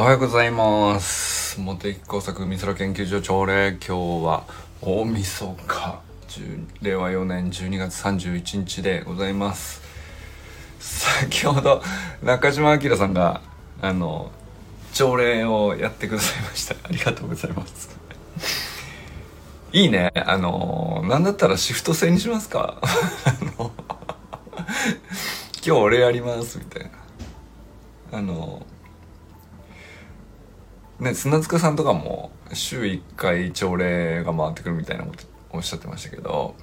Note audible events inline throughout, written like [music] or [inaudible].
おはようございます。茂木工作美空研究所朝礼今日は大晦日。10令和4年。12月31日でございます。先ほど中島明さんがあの朝礼をやってくださいました。ありがとうございます。いいね。あのなんだったらシフト制にしますか。[laughs] 今日俺やります。みたいな。あのね砂塚さんとかも週1回朝礼が回ってくるみたいなことおっしゃってましたけど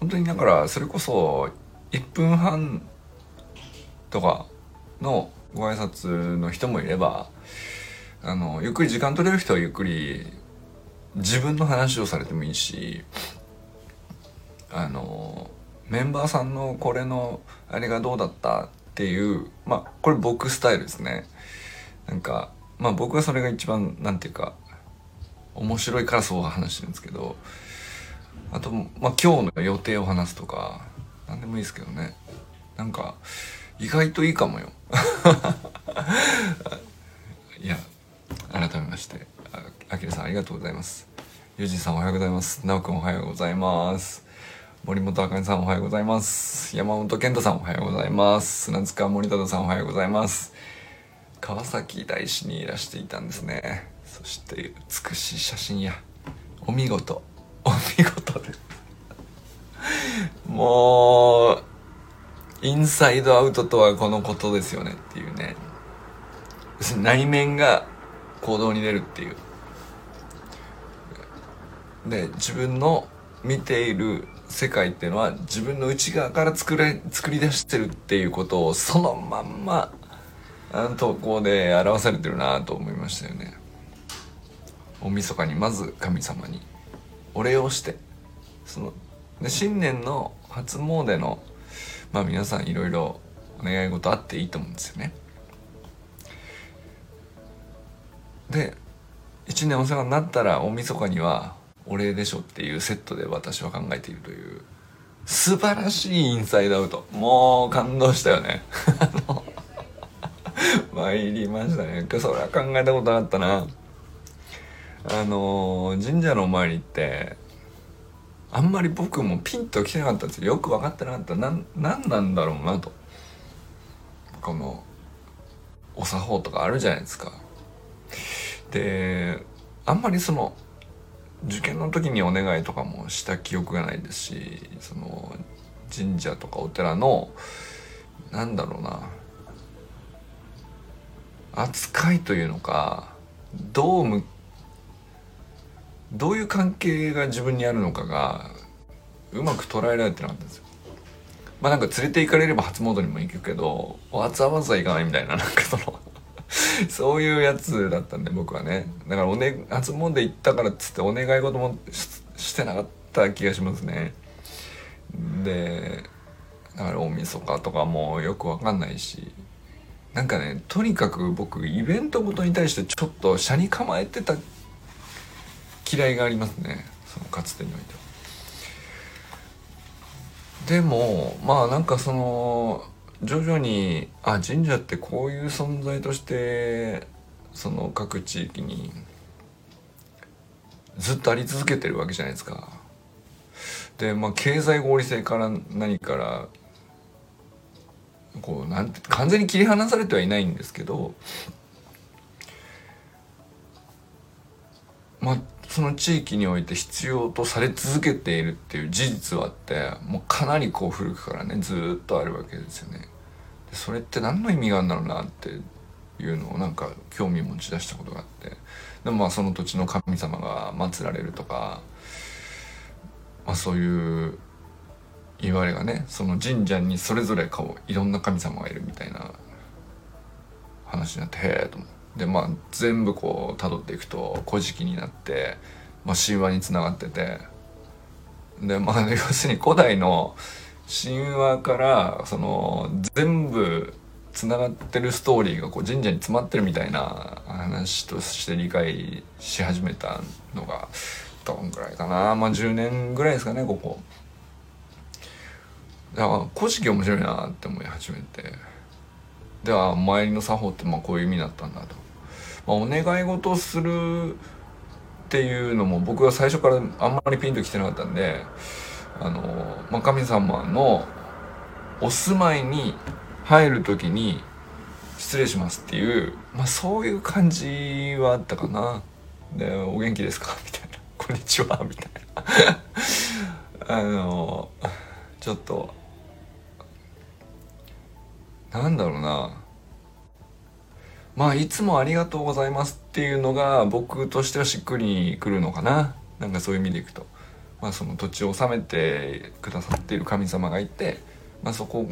本当にだからそれこそ1分半とかのご挨拶の人もいればあのゆっくり時間取れる人はゆっくり自分の話をされてもいいしあのメンバーさんのこれのあれがどうだったっていうまあこれ僕スタイルですね。なんかまあ僕はそれが一番なんていうか面白いからそう話してるんですけどあと、まあ、今日の予定を話すとか何でもいいですけどね。なんか意外といいかもよ。[laughs] いや改めましてあきらさんありがとうございます。ゆうじさんおはようございます。なおくんおはようございます。森本あかねさんおはようございます。山本健太さんおはようございます。砂塚森忠さんおはようございます。川崎大師にいらしていたんですね。そして美しい写真やお見事お見事で。すもうインサイドアウトとはこのことですよねっていうね。内面が行動に出るっていう。で自分の見ている世界っていうのは自分の内側から作れ作り出してるっていうことをそのまんま投稿で表されてるなと思いましたよね。大晦日にまず神様に。お礼をして。そので新年の初詣のまあ皆さんいろいろお願い事あっていいと思うんですよね。で一年お世話になったら大晦日にはお礼でしょっていうセットで私は考えているという素晴らしいインサイドアウト。もう感動したよね。あ [laughs] の [laughs] 参りましたね。それは考えたことなかったな。あの神社のお参りってあんまり僕もピンと来てなかったんですよ。よく分かってなかった。何なんだろうなと。このお作法とかあるじゃないですか。であんまりその受験の時にお願いとかもした記憶がないですしその神社とかお寺のなんだろうな。扱いというのかどうどういう関係が自分にあるのかがうまく捉えられてなかったんですよ。まあなんか連れて行かれれば初詣にも行くけどわざわざ行かないみたいななんかその [laughs] そういうやつだったんで僕はねだからお、ね、初詣行ったからっつってお願い事もしてなかった気がしますねでだから大晦日とかもよくわかんないしなんかねとにかく僕イベントごとに対してちょっと車に構えてた嫌いがありますねそのかつてにおいては。でもまあなんかその徐々にあ神社ってこういう存在としてその各地域にずっとあり続けてるわけじゃないですか。でまあ経済合理性から何からこうなんて完全に切り離されてはいないんですけどまあその地域において必要とされ続けているっていう事実はあってもうかなりこう古くからねずっとあるわけですよね。それって何の意味があるんだろうなっていうのをなんか興味持ち出したことがあってでもまあその土地の神様が祀られるとか、まあ、そういう言われがねその神社にそれぞれ顔いろんな神様がいるみたいな話になってへえと思って。でまあ全部こう辿っていくと「古事記」になって、まあ、神話につながっててでまあ [laughs] 要するに古代の神話からその全部つながってるストーリーがこう神社に詰まってるみたいな話として理解し始めたのがどんぐらいかなまあ10年ぐらいですかねここ。だから古事記面白いなって思い始めてでは参りの作法ってまあこういう意味だったんだと、まあ、お願い事をするっていうのも僕は最初からあんまりピンときてなかったんであの、まあ、神様のお住まいに入る時に失礼しますっていう、まあ、そういう感じはあったかな。で、お元気ですか？みたいな。こんにちはみたいな。[laughs] あの、ちょっと、なんだろうな。まあ、いつもありがとうございますっていうのが僕としてはしっくりくるのかな。なんかそういう意味でいくと。まあ、その土地を治めてくださっている神様がいて、まあ、そこ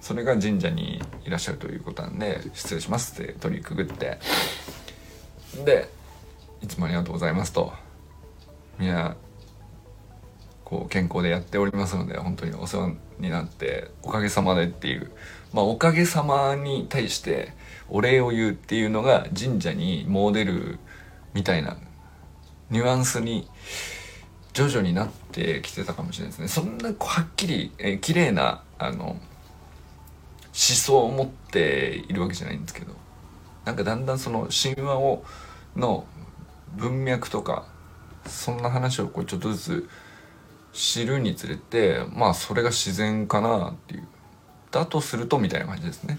それが神社にいらっしゃるということなんで失礼しますって取りくぐってでいつもありがとうございますとみんなこう健康でやっておりますので本当にお世話になっておかげさまでっていう。まあおかげさまに対してお礼を言うっていうのが神社にモデルみたいなニュアンスに徐々になってきてたかもしれないですね。そんなはっきり、えー、綺麗なあの思想を持っているわけじゃないんですけどなんかだんだんその神話をの文脈とかそんな話をこうちょっとずつ知るにつれてまあそれが自然かなっていう。だとするとみたいな感じですね。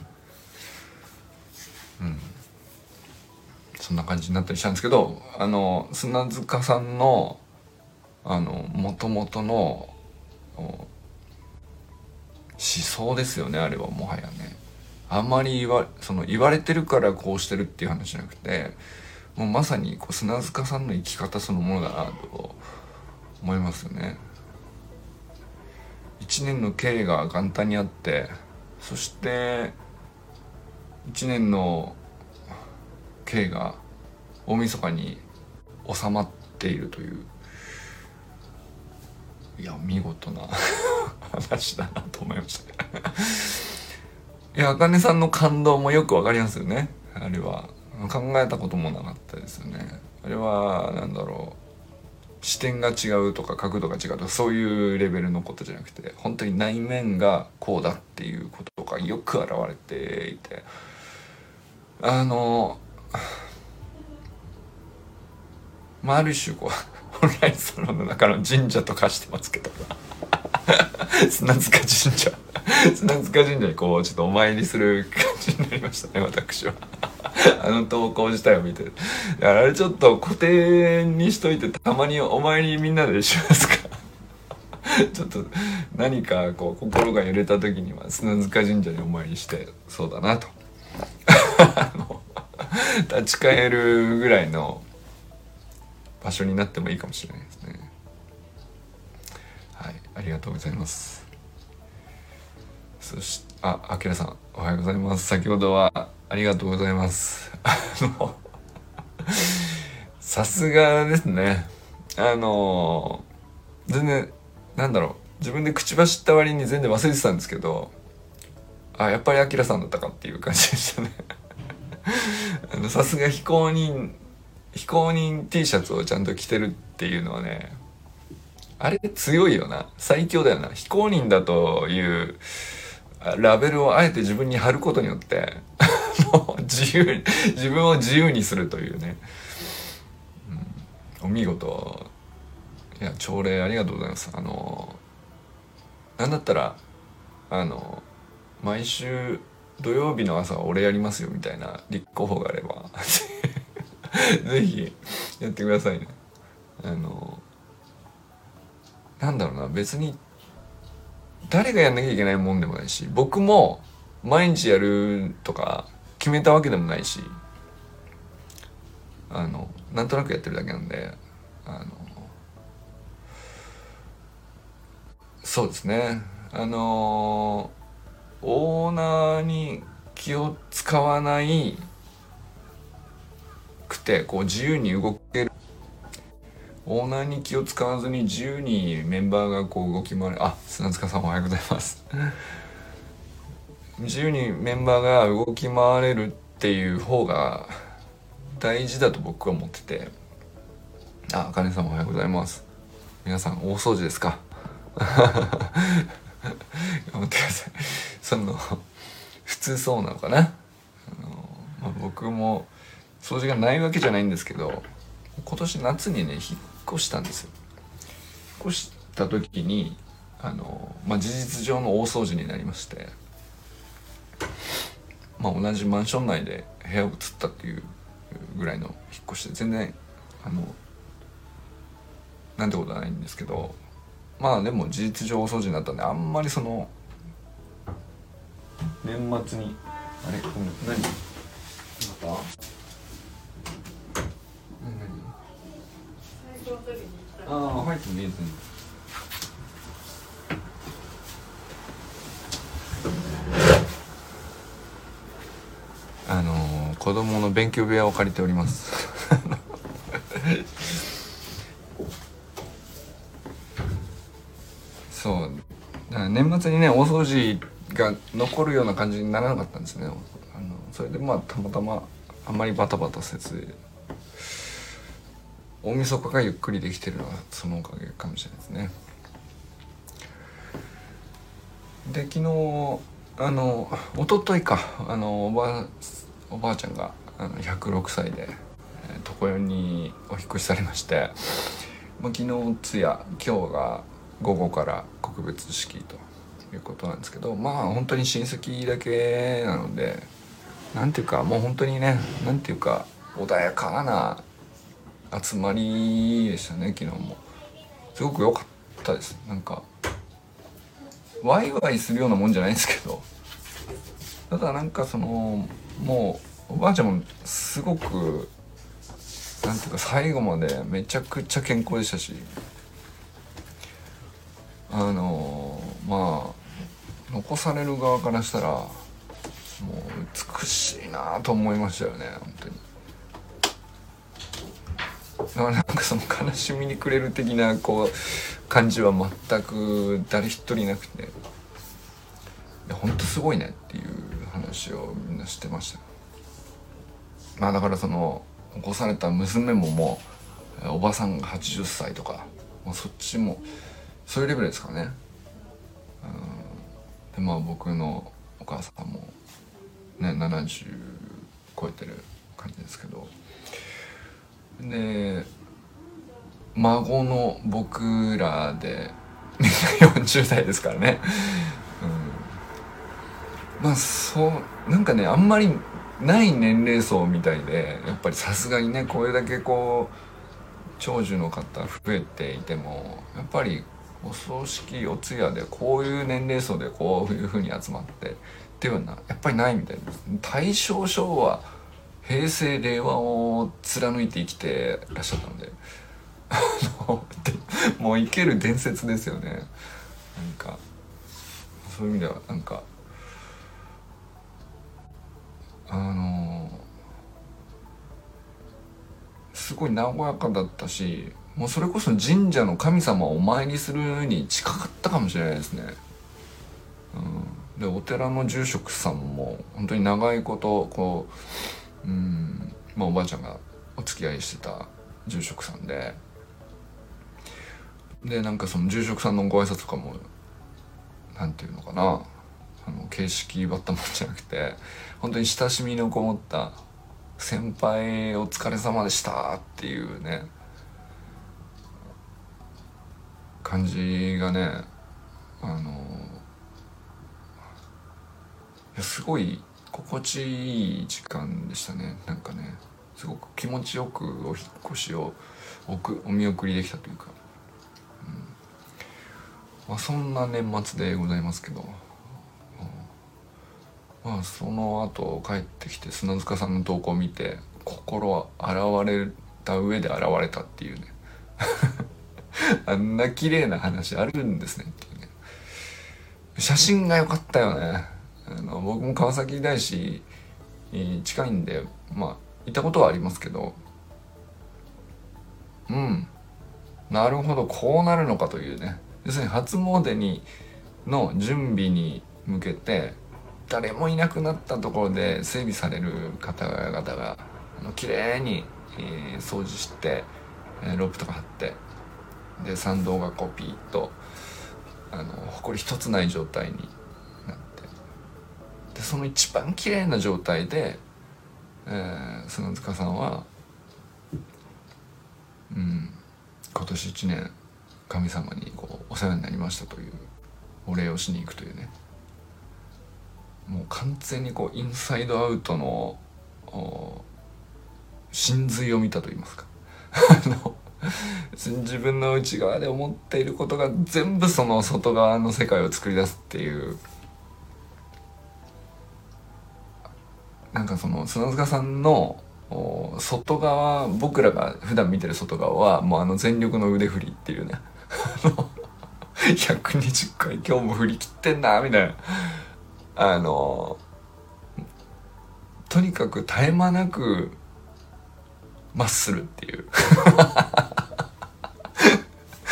うん。そんな感じになったりしたんですけどあの砂塚さんのあのもともとの思想ですよねあれはもはやね。あんまり言わその言われてるからこうしてるっていう話じゃなくてもうまさにこう砂塚さんの生き方そのものだなと思いますよね。一年の経が元旦にあってそして一年の経が大晦日に収まっているといういや見事な [laughs] 話だなと思いました。いや茜さんの感動もよくわかりますよね。あれは考えたこともなかったですよね。あれは何だろう。視点が違うとか角度が違うとかそういうレベルのことじゃなくて本当に内面がこうだっていうことがよく表れていてあのまあある種こう本来その中の神社とかしてますけど。砂塚神社砂塚神社にこうちょっとお参りする感じになりましたね私はあの投稿自体を見てだからあれちょっと固定にしといてたまにお参りみんなでしますかちょっと何かこう心が揺れた時には砂塚神社にお参りしてそうだなと立ち返るぐらいの場所になってもいいかもしれないですねはいありがとうございます。そしああきらさんおはようございます。先ほどはありがとうございます。あの [laughs] さすがですね。あの全然なんだろう。自分で口走った割に全然忘れてたんですけどあやっぱりあきらさんだったかっていう感じでしたね。[laughs] あのさすが非公認非公認 T シャツをちゃんと着てるっていうのはねあれ強いよな。最強だよな。非公認だというラベルをあえて自分に貼ることによって [laughs] もう自由に自分を自由にするというね、うん、お見事。いや朝礼ありがとうございます。あのなんだったらあの毎週土曜日の朝は俺やりますよみたいな立候補があれば。[laughs] ぜひやってくださいね。あのなんだろうな別に誰がやんなきゃいけないもんでもないし僕も毎日やるとか決めたわけでもないしあのなんとなくやってるだけなんであのそうですね。あのオーナーに気を使わないくてこう自由に動けるオーナーに気を使わずに自由にメンバーがこう動き回る。あ砂塚さんおはようございます。[laughs] 自由にメンバーが動き回れるっていう方が大事だと僕は思ってて。ああかねさんおはようございます。皆さん大掃除ですか？頑張ってください。その普通そうなのかな？まあ、僕も掃除がないわけじゃないんですけど今年夏にね引っ越したんですよ。引っ越した時にあの、まあ、事実上の大掃除になりましてまあ同じマンション内で部屋を移ったっていうぐらいの引っ越しで全然あのなんてことはないんですけどまあでも事実上お掃除になったんであんまりその年末にあれ何またああ入ってもいいですねあのー、子供の勉強部屋を借りております。[laughs] そう。年末にね大掃除が残るような感じにならなかったんですね。あのそれでまあたまたまあんまりバタバタせず。大晦日がゆっくりできてるのはそのおかげかもしれないですね。で昨日あの一昨日か。あのおばおばあちゃんがあの106歳で床屋にお引越しされまして、まあ、昨日通夜今日が午後から告別式ということなんですけどまあ本当に親戚だけなのでなんていうかもう本当にねなんていうか穏やかな集まりでしたね昨日も。すごく良かったです。なんかワイワイするようなもんじゃないんですけど。ただなんかそのもうおばあちゃんもすごくなんていうか最後までめちゃくちゃ健康でしたし。あのまあ残される側からしたらもう美しいなと思いましたよね本当に。なんかその悲しみにくれる的なこう感じは全く誰一人なくて。いや本当すごいねっていう話をみんなしてました。まあだからその起こされた娘ももうおばさんが80歳とかもうそっちもそういうレベルですかね。でまあ僕のお母さんもね70超えてる感じですけど。で孫の僕らでみんな40代ですからね、うん、まあそうなんかねあんまりない年齢層みたいでやっぱりさすがにねこれだけこう長寿の方増えていてもやっぱりお葬式お通夜でこういう年齢層でこういうふうに集まってっていうのはやっぱりないみたいです。大正昭和平成令和を貫いて生きてらっしゃったので。[laughs] もう生ける伝説ですよね。なんかそういう意味ではなんかあの、すごい和やかだったしもうそれこそ神社の神様をお参りするに近かったかもしれないですね。うん、でお寺の住職さんも本当に長いことこう、うん。まあ、おばあちゃんがお付き合いしてた住職さんで。でなんかその住職さんのご挨拶とかもなんていうのかな。あの形式ばったもんじゃなくて本当に親しみのこもった「先輩お疲れ様でした」っていうね感じがねあのやすごい心地いい時間でしたね。なんかねすごく気持ちよくお引越しをおくお見送りできたというか、うん。まあ、そんな年末でございますけど、うん、まあその後帰ってきて砂塚さんの投稿を見て心は現れた上で現れたっていうね。[laughs] あんな綺麗な話あるんですねっていうね。写真が良かったよね。あの僕も川崎大師近いんでまあ行ったことはありますけどうんなるほどこうなるのかというね。要するに初詣にの準備に向けて誰もいなくなったところで整備される方々があの綺麗に、えー、掃除して、えー、ロープとか張ってで参道がこうピーッとあの埃一つない状態にでその一番綺麗な状態でえー、砂塚さんはうん今年1年神様にこうお世話になりましたというお礼をしに行くというね。もう完全にこうインサイドアウトの真髄を見たと言いますか。[laughs] 自分の内側で思っていることが全部その外側の世界を作り出すっていうなんかその砂塚さんの外側僕らが普段見てる外側はもうあの全力の腕振りっていうね。[laughs] 120回今日も振り切ってんなみたいな。あのとにかく絶え間なくマッスルっていう。[laughs]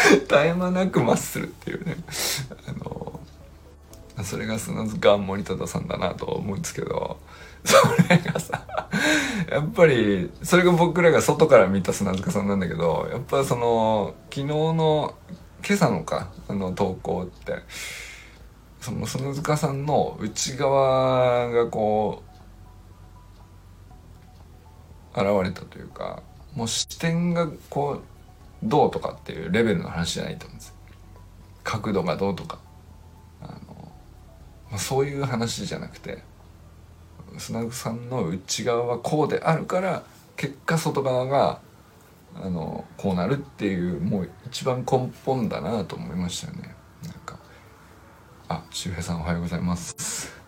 絶え間なくマッスルっていうね。あのそれが砂塚森忠さんだなと思うんですけど。それがさやっぱりそれが僕らが外から見た砂塚さんなんだけどやっぱその昨日の今朝のかあの投稿ってその砂塚さんの内側がこう現れたというかもう視点がこうどうとかっていうレベルの話じゃないと思うんですよ。角度がどうとか。あの、まあ、そういう話じゃなくて砂塚さんの内側はこうであるから結果外側があのこうなるっていうもう一番根本だなと思いましたよね。なんかあ周平さんおはようございます。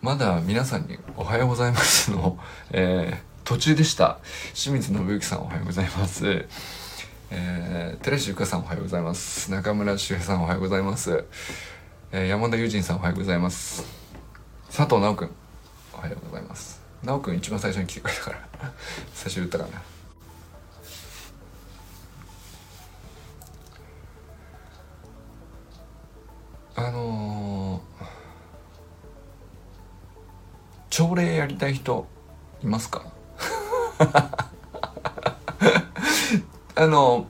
まだ皆さんに「おはようございますの」[laughs] えー、途中でした。清水信之さんおはようございます。えー、寺石ゆかさんおはようございます。中村周平さんおはようございます、えー、山田友人さんおはようございます。佐藤直くんおはようございます。直くん一番最初に来てくれたから。久しぶりだったかな。あのー、朝礼やりたい人いますか？[laughs] あの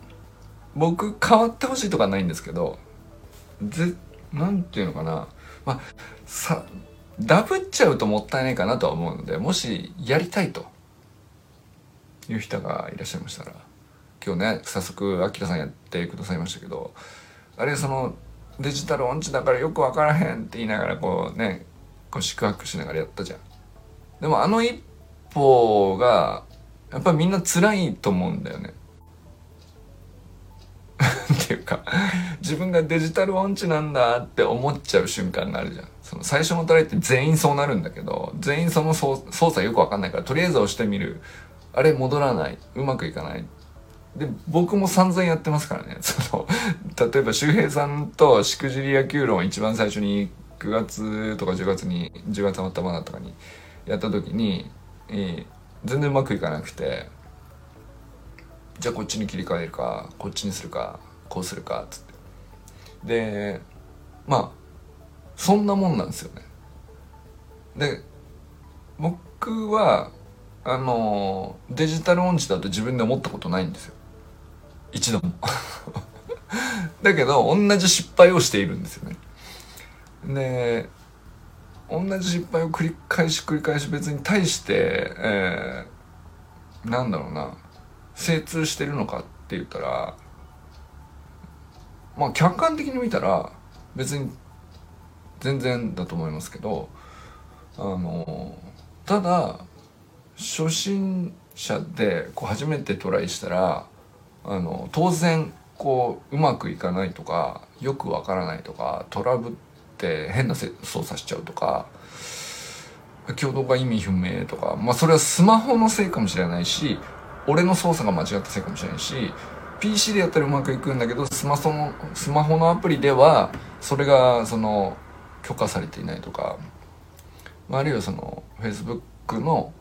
僕変わってほしいとかないんですけどぜなんていうのかな。まあさダブっちゃうともったいないかなとは思うのでもしやりたいという人がいらっしゃいましたら今日ね早速アキラさんやってくださいましたけどあれそのデジタル音痴だからよく分からへんって言いながらこうねこう宿泊しながらやったじゃん。でもあの一歩がやっぱみんな辛いと思うんだよね。[laughs] っていうか自分がデジタル音痴なんだって思っちゃう瞬間があるじゃん。その最初のトライって全員そうなるんだけど全員その操作よくわかんないからとりあえず押してみる。あれ戻らない。うまくいかない。で僕も散々やってますからね。[laughs] その例えば周平さんとしくじり野球論一番最初に9月とか10月に10月頭だったかにやった時に、えー、全然うまくいかなくてじゃあこっちに切り替えるかこっちにするかこうするかつってでまあそんなもんなんですよね。で僕はあのデジタル音痴だと自分で思ったことないんですよ。一度も。[laughs] だけど同じ失敗をしているんですよね。で同じ失敗を繰り返し繰り返し別に対して、えー、なんだろうな精通してるのかって言ったらまあ客観的に見たら別に全然だと思いますけどあのただ初心者でこう初めてトライしたらあの当然こううまくいかないとかよくわからないとかトラブって変な操作しちゃうとか挙動が意味不明とかまあそれはスマホのせいかもしれないし俺の操作が間違ったせいかもしれないし PC でやったらうまくいくんだけどスマホのスマホのアプリではそれがその許可されていないとか、まあ、あるいはその Facebook の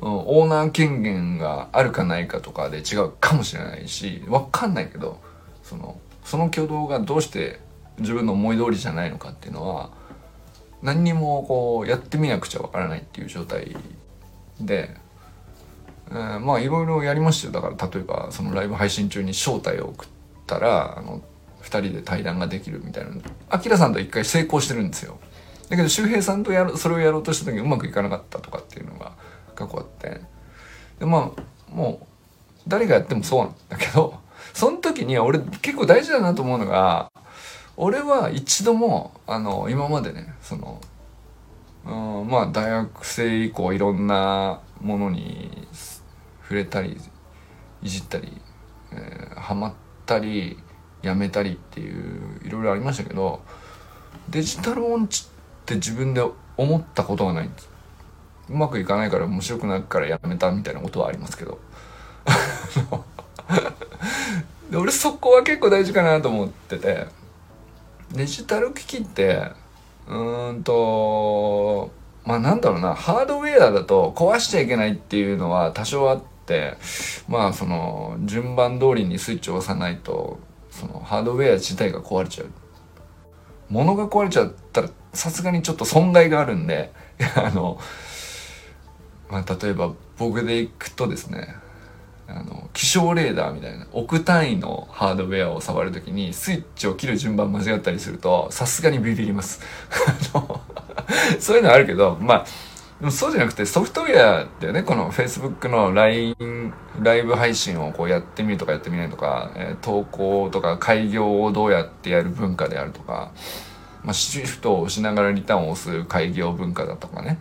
オーナー権限があるかないかとかで違うかもしれないし分かんないけどそのその挙動がどうして自分の思い通りじゃないのかっていうのは何にもこうやってみなくちゃ分からないっていう状態で、えー、まあいろいろやりましたよ。だから例えばそのライブ配信中に招待を送ったらあの2人で対談ができるみたいなアキラさんと一回成功してるんですよ。だけど周平さんとやるそれをやろうとした時にうまくいかなかったとかっていうのが過去あって。でまあもう誰がやってもそうなんだけど [laughs] その時に俺結構大事だなと思うのが俺は一度もあの今までねそのうんまあ大学生以降いろんなものに触れたりいじったり、えー、ハマったりやめたりっていういろいろありましたけどデジタル音痴って自分で思ったことがないんです。うまくいかないから面白くないからやめたみたいなことはありますけど。[laughs] 俺そこは結構大事かなと思ってて。デジタル機器ってうーんとまあなんだろうな。ハードウェアだと壊しちゃいけないっていうのは多少あってまあその順番通りにスイッチを押さないとそのハードウェア自体が壊れちゃう。物が壊れちゃったらさすがにちょっと損害があるんで [laughs] あのまあ例えば僕で行くとですねあの気象レーダーみたいな億単位のハードウェアを触るときにスイッチを切る順番間違ったりするとさすがにビビります。[laughs] そういうのあるけどまあでもそうじゃなくてソフトウェアだよねこの Facebook の LINE ライブ配信をこうやってみるとかやってみないとか、えー、投稿とか開業をどうやってやる文化であるとか、まあ、シフトをしながらリターンを押す開業文化だとかね、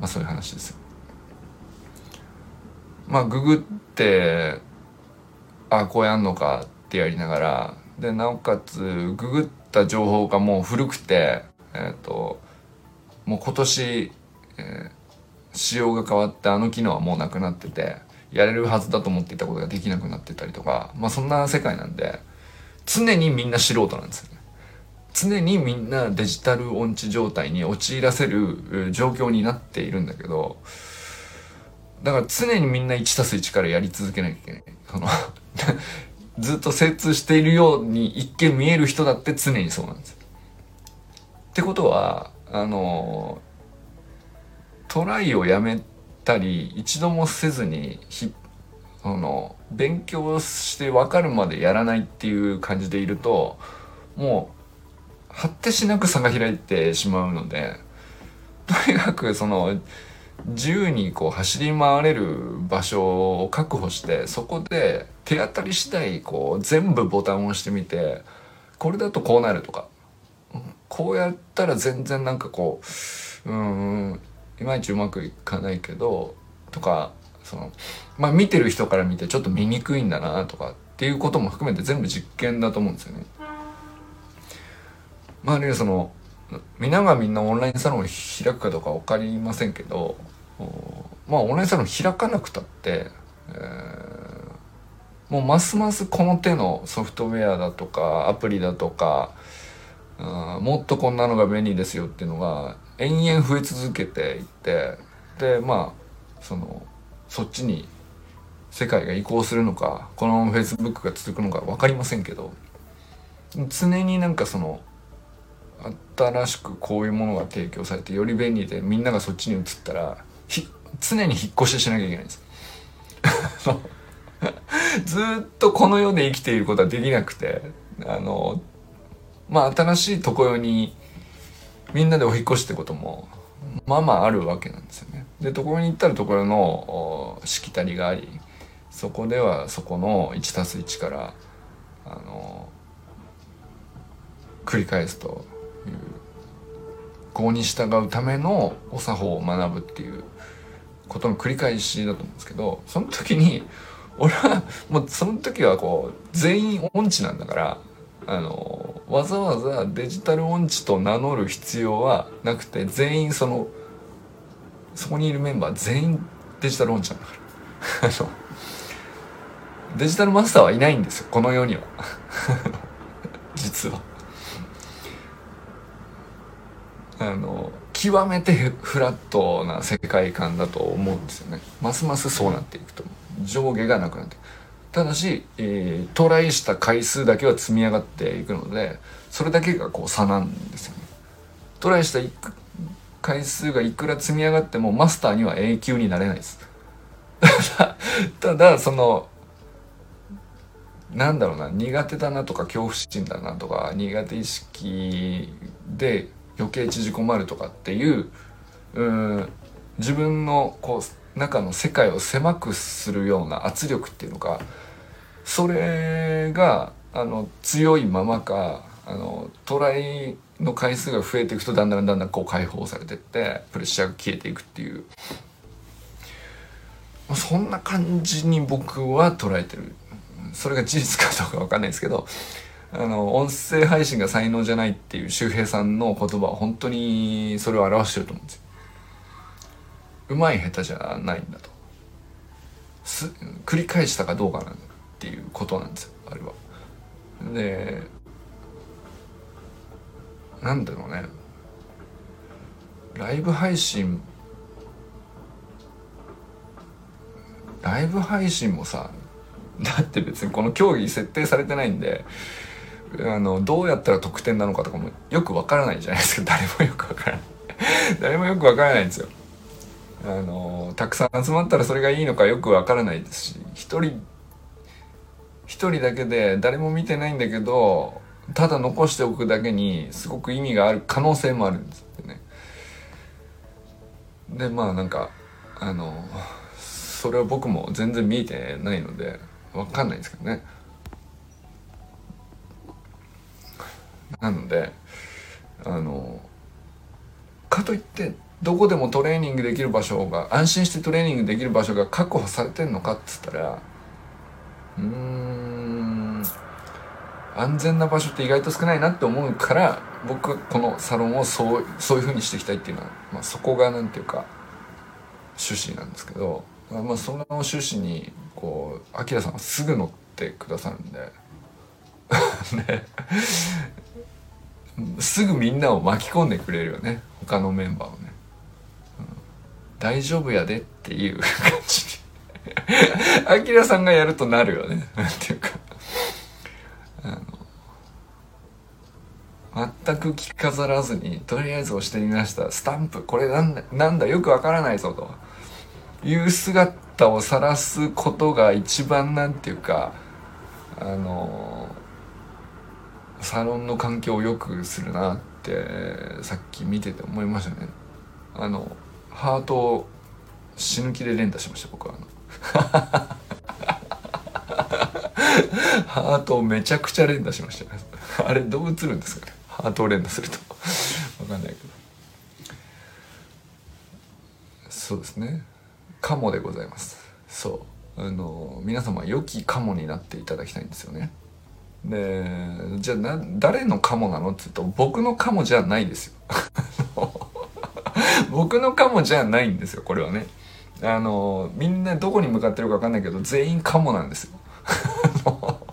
まあ、そういう話です。よまあググってあこうやんのかってやりながらでなおかつググった情報がもう古くてえっ、ー、ともう今年、えー、仕様が変わってあの機能はもうなくなっててやれるはずだと思っていたことができなくなってたりとかまあそんな世界なんで常にみんな素人なんですよね常にみんなデジタル音痴状態に陥らせる状況になっているんだけどだから常にみんな 1+1 からやり続けなきゃいけない。その [laughs] ずっと精通しているように一見見える人だって常にそうなんですよ。ってことは、あの、トライをやめたり、一度もせずに、ひ、あの、勉強して分かるまでやらないっていう感じでいると、もう、果てしなく差が開いてしまうので、とにかくその、自由にこう走り回れる場所を確保してそこで手当たり次第こう全部ボタンを押してみてこれだとこうなるとかこうやったら全然なんかこううんいまいちうまくいかないけどとかそのまあ見てる人から見てちょっと見にくいんだなとかっていうことも含めて全部実験だと思うんですよね。まあ、あるいはその皆がみんなオンラインサロンを開くかどうか分かりませんけどまあオンラインサロン開かなくたって、えー、もうますますこの手のソフトウェアだとかアプリだとかもっとこんなのが便利ですよっていうのが延々増え続けていってでまあそのそっちに世界が移行するのかこのまま Facebook が続くのか分かりませんけど常になんかその新しくこういうものが提供されてより便利でみんながそっちに移ったら常に引っ越ししなきゃいけないんです。[laughs] ずっとこの世で生きていることはできなくてあのまあ新しい床用にみんなでお引越しってこともまあまああるわけなんですよね。でところに行ったらところのしきたりがありそこではそこの 1+1 からあの繰り返すという法に従うためのお作法を学ぶっていうことの繰り返しだと思うんですけどその時に俺はもうその時はこう全員音痴なんだからあのわざわざデジタル音痴と名乗る必要はなくて全員そのそこにいるメンバー全員デジタル音痴なんだから。[laughs] デジタルマスターはいないんですよこの世には。[laughs] 実は。あの極めてフラットな世界観だと思うんですよね。ますますそうなっていくと上下がなくなっていく。ただし、えー、トライした回数だけは積み上がっていくのでそれだけがこう差なんですよね。トライした回数がいくら積み上がってもマスターには永久になれないです。[laughs] ただそのなんだろうな苦手だなとか恐怖心だなとか苦手意識で余計縮こまるとかっていううん自分のこう中の世界を狭くするような圧力っていうのかそれがあの強いままかあのトライの回数が増えていくとだんだんだんだんこう解放されてってプレッシャーが消えていくっていう。そんな感じに僕は捉えてる。それが事実かどうか分かんないですけどあの音声配信が才能じゃないっていう周平さんの言葉は本当にそれを表してると思うんですよ。うまい下手じゃないんだと。す繰り返したかどうかなんだっていうことなんですよあれは。でなんだろうね。ライブ配信ライブ配信もさだって別にこの競技設定されてないんであのどうやったら得点なのかとかもよくわからないじゃないですか。[laughs] 誰もよくわからない。誰もよくわからないんですよ。あのたくさん集まったらそれがいいのかよくわからないですし一人一人だけで誰も見てないんだけどただ残しておくだけにすごく意味がある可能性もあるんですよね。でまあなんかあのそれは僕も全然見えてないので分かんないですけどね。なのであのかといってどこでもトレーニングできる場所が安心してトレーニングできる場所が確保されてんのかっつったらうーん。安全な場所って意外と少ないなって思うから僕このサロンをそうそういうふうにしていきたいっていうのは、まあ、そこがなんていうか趣旨なんですけどまあ、その趣旨にこうアキラさんはすぐ乗ってくださるんで。[laughs] すぐみんなを巻き込んでくれるよね。他のメンバーをね、うん、大丈夫やでっていう感じにアキラさんがやるとなるよね。なんていうか。全く着飾らずにとりあえず押してみました。スタンプこれなんだなんだ？よくわからないぞと。いう姿を晒すことが一番なんていうかあのサロンの環境を良くするなってさっき見てて思いましたね。あのハートを死ぬ気で連打しました僕は。ハートをめちゃくちゃ連打しましたあれどう映るんですかね。ハートを連打すると。分かんないけど。そうですね。カモでございます。そう。あの皆様良きカモになっていただきたいんですよね。でじゃあな誰のカモなのって言うと僕のカモじゃないですよ。[laughs] 僕のカモじゃないんですよこれはね。あのみんなどこに向かってるか分かんないけど全員カモなんですよ。[laughs]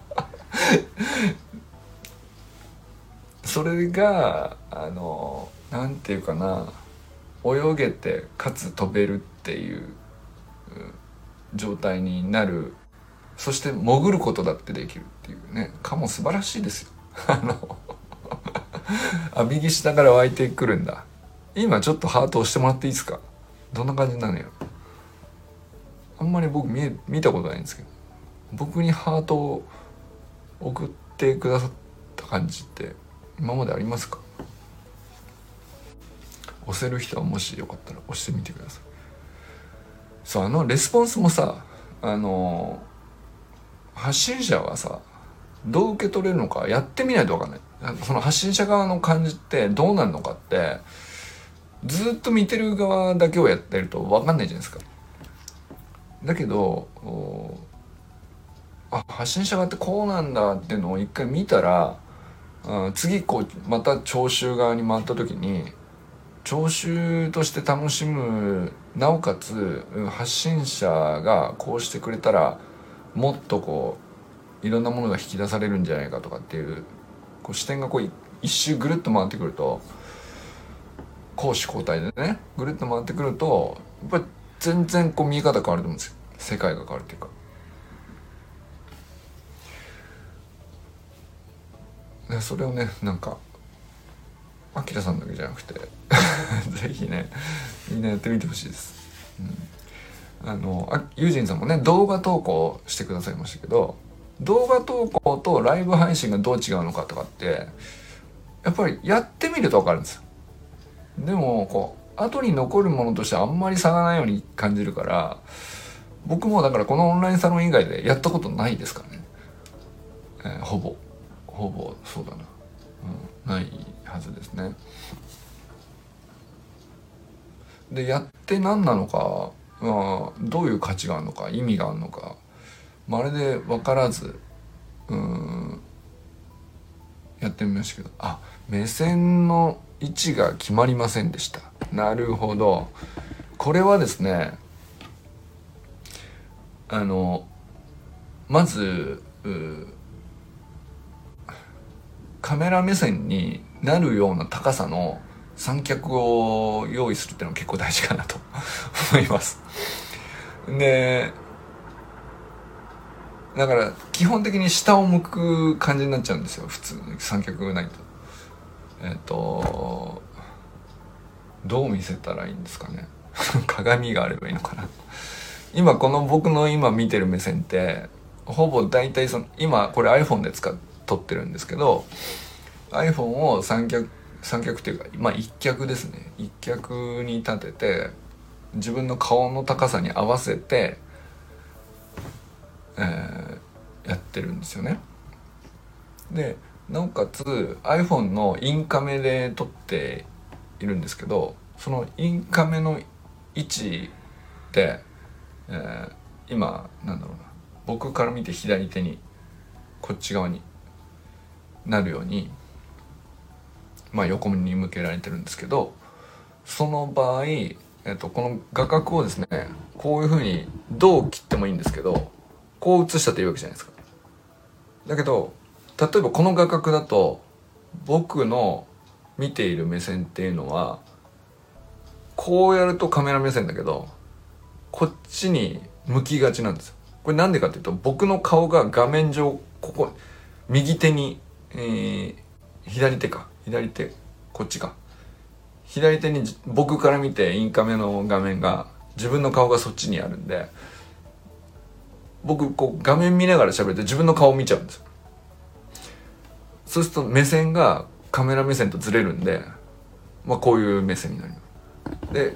それがあのなんていうかな泳げてかつ飛べるっていう状態になる。そして潜ることだってできるっていうね。かも素晴らしいですよ。[laughs] あのあ右下から湧いてくるんだ。今ちょっとハート押してもらっていいですか？どんな感じなのよ？あんまり僕見見たことないんですけど僕にハートを送ってくださった感じって今までありますか？押せる人はもしよかったら押してみてください。そうあのレスポンスもさあの発信者はさどう受け取れるのかやってみないと分かんない。その発信者側の感じってどうなるのかってずっと見てる側だけをやってると分かんないじゃないですか。だけどあ発信者側ってこうなんだっていうのを一回見たら次こうまた聴衆側に回った時に聴衆として楽しむなおかつ発信者がこうしてくれたらもっとこういろんなものが引き出されるんじゃないかとかっていうこう視点がこう一周ぐるっと回ってくると攻守交代でねぐるっと回ってくるとやっぱり全然こう見え方変わると思うんですよ。世界が変わるっていうか。それをねなんかアキラさんだけじゃなくて [laughs] ぜひねみんなやってみてほしいです、うん、あのあユージンさんもね動画投稿してくださいましたけど動画投稿とライブ配信がどう違うのかとかってやっぱりやってみると分かるんですよ。でもこう後に残るものとしてあんまり差がないように感じるから僕もだからこのオンラインサロン以外でやったことないですからね、えー、ほぼ。ほぼそうだな、うん、ないはずですね。でやって何なのか、まあ、どういう価値があるのか意味があるのかまるで分からずうんやってみましたけどあ目線の位置が決まりませんでした。なるほど。これはですねあのまずカメラ目線になるような高さの三脚を用意するっていうのは結構大事かなと [laughs] 思います。でだから基本的に下を向く感じになっちゃうんですよ普通三脚がないと。えっ、ー、とどう見せたらいいんですかね？[laughs] 鏡があればいいのかな？今この僕の今見てる目線ってほぼ大体その今これ iPhone で使っ撮ってるんですけど iPhone を三脚三脚っていうかまあ一脚ですね。一脚に立てて自分の顔の高さに合わせてえー、やってるんですよね。でなおかつ iPhone のインカメで撮っているんですけどそのインカメの位置で、えー、今なんだろうな僕から見て左手にこっち側になるようにまあ横に向けられてるんですけどその場合、えっと、この画角をですねこういうふうにどう切ってもいいんですけどこう映したっていいわけじゃないですか。だけど例えばこの画角だと僕の見ている目線っていうのはこうやるとカメラ目線だけどこっちに向きがちなんですよ。これなんでかっていうと僕の顔が画面上ここ右手に、えー、左手か。左手こっちか。左手に僕から見てインカメの画面が自分の顔がそっちにあるんで僕こう画面見ながら喋って自分の顔見ちゃうんですよ。そうすると目線がカメラ目線とずれるんでまあこういう目線になります。で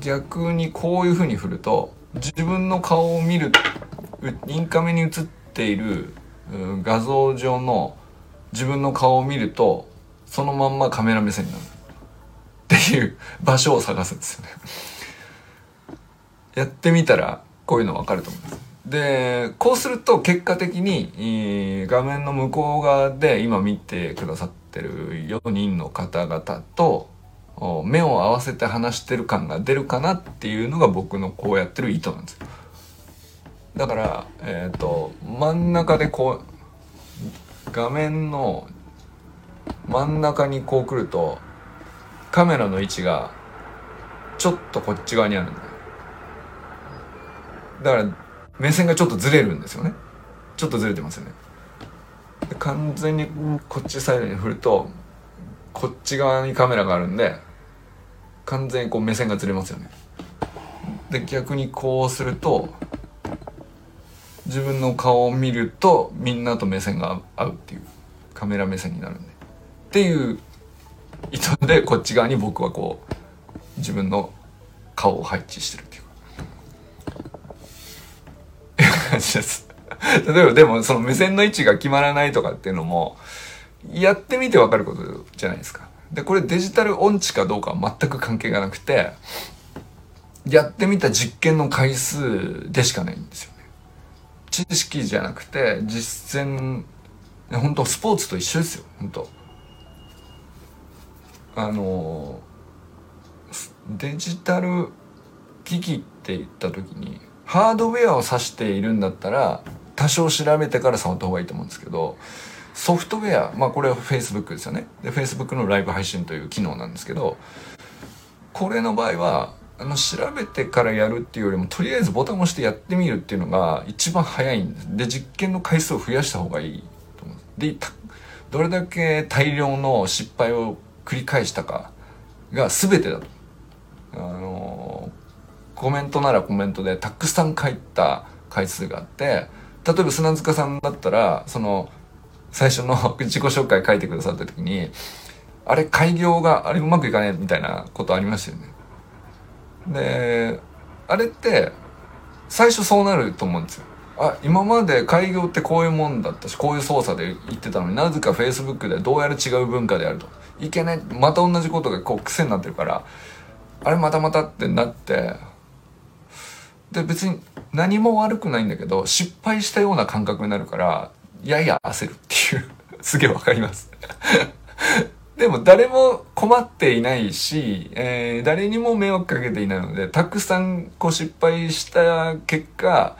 逆にこういうふうに振ると自分の顔を見るインカメに映っている画像上の自分の顔を見るとそのまんまカメラ目線になる。っていう場所を探すんですよね。やってみたらこういうの分かると思います。でこうすると結果的に画面の向こう側で今見てくださってる4人の方々と目を合わせて話してる感が出るかなっていうのが僕のこうやってる意図なんですよ。だから、えっ、ー、と真ん中でこう画面の真ん中にこう来るとカメラの位置がちょっとこっち側にあるんだよ。だから目線がちょっとずれるんですよね。ちょっとずれてますよね。完全にこっちサイドに振るとこっち側にカメラがあるんで完全にこう目線がずれますよね。で逆にこうすると自分の顔を見るとみんなと目線が合うっていうカメラ目線になるんで。っていう意図でこっち側に僕はこう自分の顔を配置してる。感じです。例えばでもその目線の位置が決まらないとかっていうのもやってみてわかることじゃないですか。で、これデジタル音痴かどうかは全く関係がなくてやってみた実験の回数でしかないんですよね。知識じゃなくて実践本当スポーツと一緒ですよ本当あのデジタル機器って言った時にハードウェアを指しているんだったら多少調べてから触った方がいいと思うんですけどソフトウェアまあこれは Facebook ですよね。で Facebook のライブ配信という機能なんですけどこれの場合はあの調べてからやるっていうよりもとりあえずボタンを押してやってみるっていうのが一番早いんです。で実験の回数を増やした方がいいと思うんです。でどれだけ大量の失敗を繰り返したかが全てだと。あのコメントならコメントでたくさん書いた回数があって例えば砂塚さんだったらその最初の [laughs] 自己紹介書いてくださった時にあれ開業があれうまくいかねえみたいなことありましたよね。であれって最初そうなると思うんですよ。あ今まで開業ってこういうもんだったしこういう操作で言ってたのになぜか Facebook でどうやら違う文化であると。いけないまた同じことがこう癖になってるからあれまたまたってなってで別に何も悪くないんだけど失敗したような感覚になるからやや焦るっていう [laughs] すげえわかります [laughs] でも誰も困っていないし、えー、誰にも迷惑かけていないのでたくさんこう失敗した結果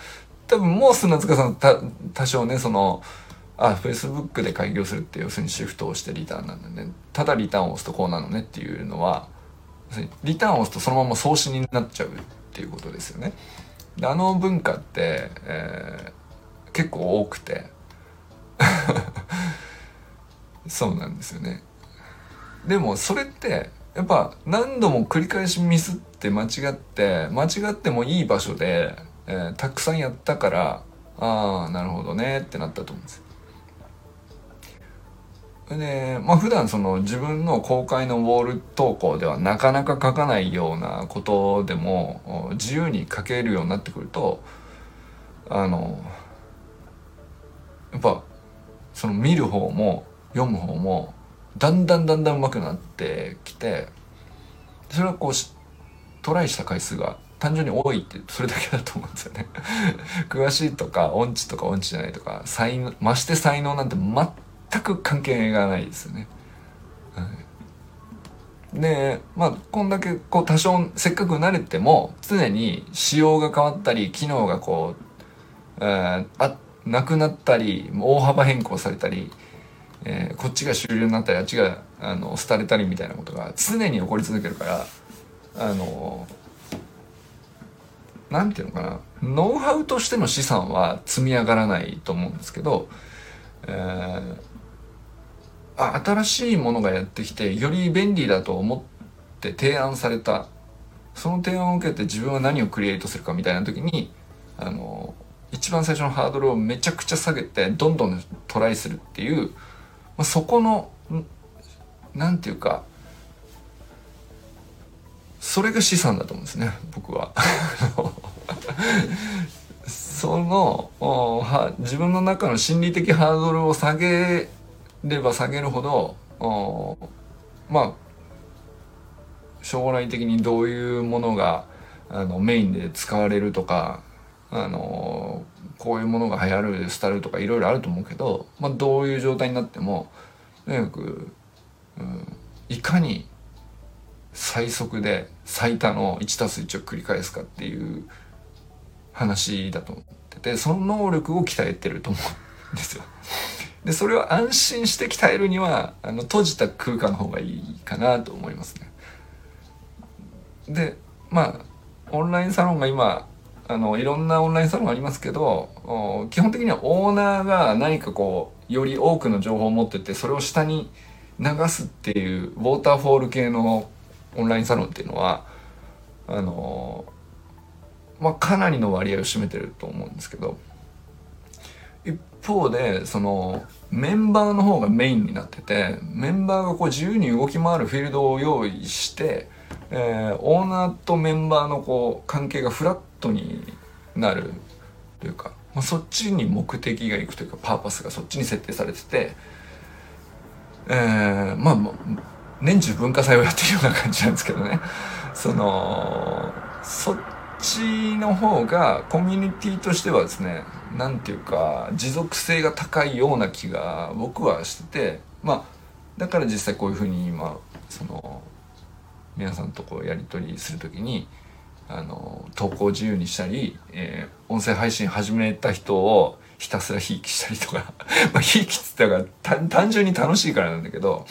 多分もう砂塚さんた多少ねそのあ、Facebook で開業するって要するにシフトをしてリターンなんだね。ただリターンを押すとこうなのねっていうのは、リターンを押すとそのまま送信になっちゃうっていうことですよね。であの文化って、えー、結構多くて [laughs] そうなんですよね。でもそれってやっぱ何度も繰り返しミスって間違って間違ってもいい場所で、えー、たくさんやったからああなるほどねってなったと思うんですで、まあ普段その自分の公開のウォール投稿ではなかなか書かないようなことでも自由に書けるようになってくるとあのやっぱその見る方も読む方もだんだんだんだん上手くなってきてそれはこうトライした回数が単純に多いってそれだけだと思うんですよね。[laughs] 詳しいとか音痴とか音痴じゃないとか才能まして才能なんて全く関係がないですよね。はい、でまあこんだけこう多少せっかく慣れても常に仕様が変わったり機能がこう、えー、あなくなったり大幅変更されたり、えー、こっちが終了になったりあっちがあの廃れたりみたいなことが常に起こり続けるからあのなんていうのかなノウハウとしての資産は積み上がらないと思うんですけど、えー新しいものがやってきてより便利だと思って提案された。その提案を受けて自分は何をクリエイトするかみたいな時にあの一番最初のハードルをめちゃくちゃ下げてどんどんトライするっていう、まあ、そこの何て言うかそれが資産だと思うんですね僕は。[laughs] その自分の中の心理的ハードルを下げれば下げるほどまあ将来的にどういうものがあのメインで使われるとかあのこういうものが流行る廃るとかいろいろあると思うけど、まあ、どういう状態になってもとにかく、うん、いかに最速で最多の 1+1 を繰り返すかっていう話だと思っててその能力を鍛えてると思うんですよ。でそれを安心して鍛えるにはあの閉じた空間の方がいいかなと思いますね。でまあオンラインサロンが今あのいろんなオンラインサロンありますけど基本的にはオーナーが何かこうより多くの情報を持っててそれを下に流すっていうウォーターフォール系のオンラインサロンっていうのはあのまあかなりの割合を占めてると思うんですけど方でそのメンバーの方がメインになっててメンバーがこう自由に動き回るフィールドを用意して、えー、オーナーとメンバーのこう関係がフラットになるというか、まあ、そっちに目的がいくというかパーパスがそっちに設定されてて、えー、まあ年中文化祭をやってるような感じなんですけどね。そのそっちの方がコミュニティとしてはですね何て言うか持続性が高いような気が僕はしててまあだから実際こういうふうに今その皆さんとこうやり取りする時にあの投稿自由にしたり、えー、音声配信始めた人をひたすらひいきしたりとか [laughs] まあひいきっつったら単純に楽しいからなんだけど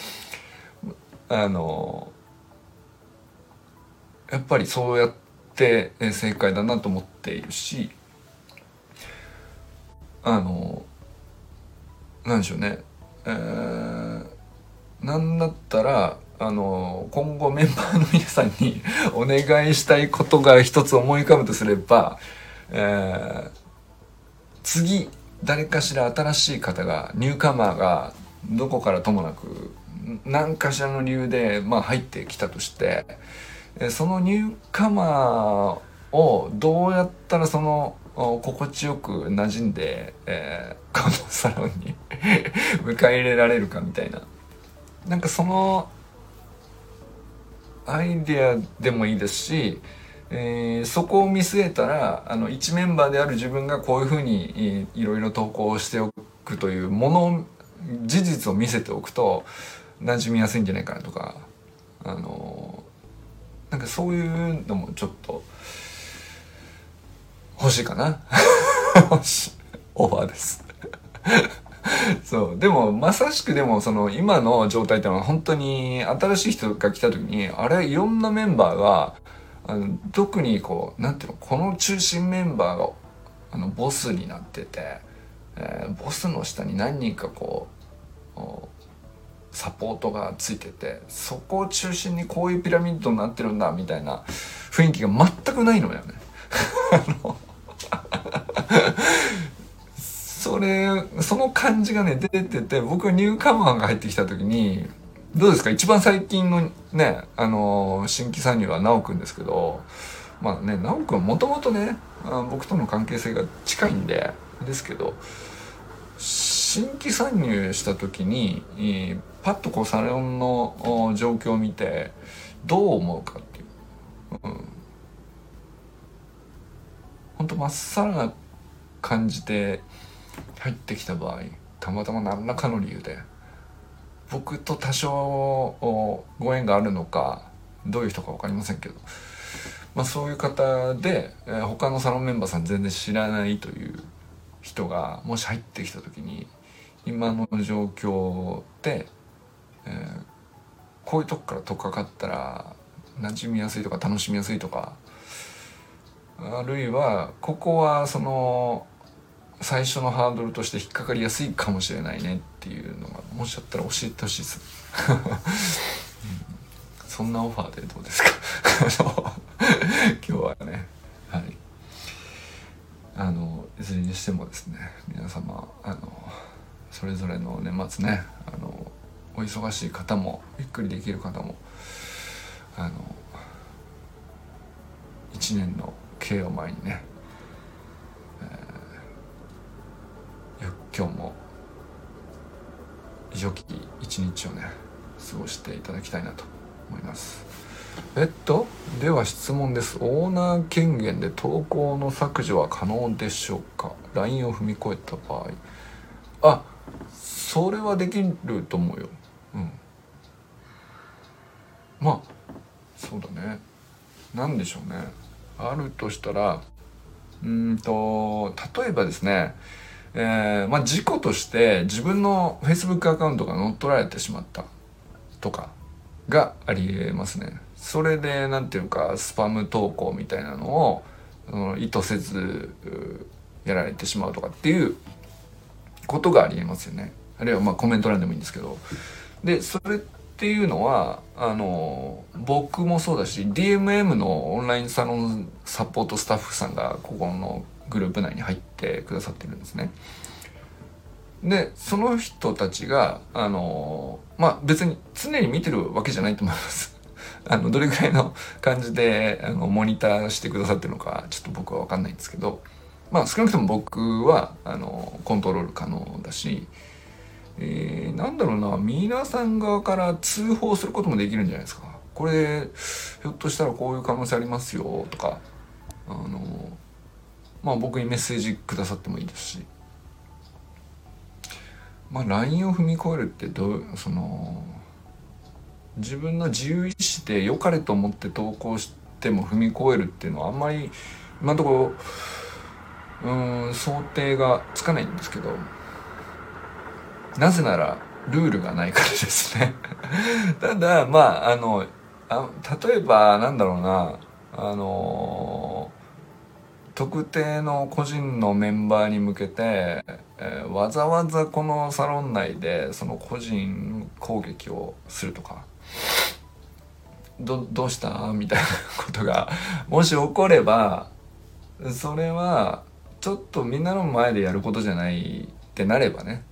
あのやっぱりそうやって正解だなと思っているしあのなんでしょうね。えー、なんだったらあの今後メンバーの皆さんに [laughs] お願いしたいことが一つ思い浮かぶとすれば、えー、次誰かしら新しい方がニューカマーがどこからともなく何かしらの理由で、まあ、入ってきたとしてそのニューカマーをどうやったらその心地よく馴染んで、えー、このサロンに [laughs] 迎え入れられるかみたいな。なんかそのアイデアでもいいですし、えー、そこを見据えたらあの1メンバーである自分がこういうふうにいろいろ投稿しておくというもの事実を見せておくと馴染みやすいんじゃないかなとかあのなんかそういうのもちょっと欲しいかな。欲しい。オファーです。そう。でもまさしくでもその今の状態ってのは本当に新しい人が来た時にあれいろんなメンバーがあの特にこうなんていうのこの中心メンバーがあのボスになってて、えー、ボスの下に何人かこうサポートがついててそこを中心にこういうピラミッドになってるんだみたいな雰囲気が全くないのよね。あ [laughs] のそれその感じがね出てて僕はニューカマーが入ってきた時にどうですか？一番最近のねあの新規参入は直くんですけどまあね直くんもともとね僕との関係性が近いんでですけど新規参入した時にパッとこうサロンの状況を見てどう思うかっていう、うん、ほんとまっさらな感じで入ってきた場合たまたま何らかの理由で僕と多少ご縁があるのかどういう人か分かりませんけど、まあ、そういう方で、えー、他のサロンメンバーさん全然知らないという人がもし入ってきた時に今の状況で、えー、こういうとこから取っかかったら馴染みやすいとか楽しみやすいとかあるいはここはその最初のハードルとして引っかかりやすいかもしれないねっていうのがもしあったら教えてほしいです、[laughs] そんなオファーでどうですか？[laughs] 今日はね。はい。あのいずれにしてもですね皆様あのそれぞれの年末ねあのお忙しい方もゆっくりできる方もあの1年の経を前にね今日も良き一日をね過ごしていただきたいなと思います。えっとでは質問です。オーナー権限で投稿の削除は可能でしょうか？LINE を踏み越えた場合。あそれはできると思うよ。うん。まあそうだね。何でしょうね。あるとしたらうんと例えばですねえー、まあ、事故として自分の Facebook アカウントが乗っ取られてしまったとかがありえますね。それで何ていうかスパム投稿みたいなのを、うん、意図せずやられてしまうとかっていうことがありえますよね。あるいはまあコメント欄でもいいんですけど。でそれていうのはあの僕もそうだし DMM のオンラインサロンサポートスタッフさんがここのグループ内に入ってくださってるんですね。でその人たちがあのまあ別に常に見てるわけじゃないと思います。[laughs] あのどれぐらいの感じであのモニターしてくださってるのかちょっと僕は分かんないんですけどまあ少なくとも僕はあのコントロール可能だし、えー、なんだろうな皆さん側から通報することもできるんじゃないですか。これひょっとしたらこういう可能性ありますよとか。あのまあ僕にメッセージくださってもいいですし。まあ LINE を踏み越えるってどうその自分の自由意志で良かれと思って投稿しても踏み越えるっていうのはあんまり今のところうん想定がつかないんですけど。なぜならルールがないからですね。[laughs] ただまああのあ例えばなんだろうな。あの特定の個人のメンバーに向けて、えー、わざわざこのサロン内でその個人攻撃をするとか。どどうした？みたいなことが [laughs] もし起こればそれはちょっとみんなの前でやることじゃないってなればね、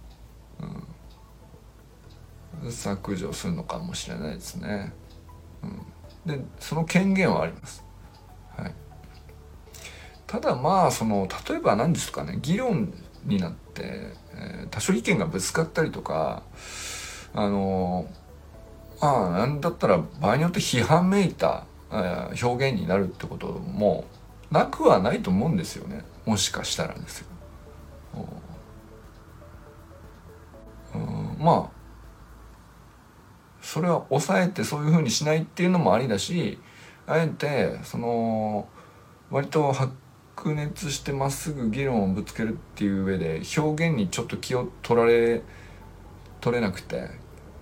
削除するのかもしれないですね。うん、でその権限はあります。はい、ただまあその例えば何ですかね議論になって、えー、多少意見がぶつかったりとかあのああなんだったら場合によって批判めいた、えー、表現になるってこともなくはないと思うんですよねもしかしたらですよ。うん、まあそれは抑えてそういうふうにしないっていうのもありだしあえてその割と白熱してまっすぐ議論をぶつけるっていう上で表現にちょっと気を取られ取れなくて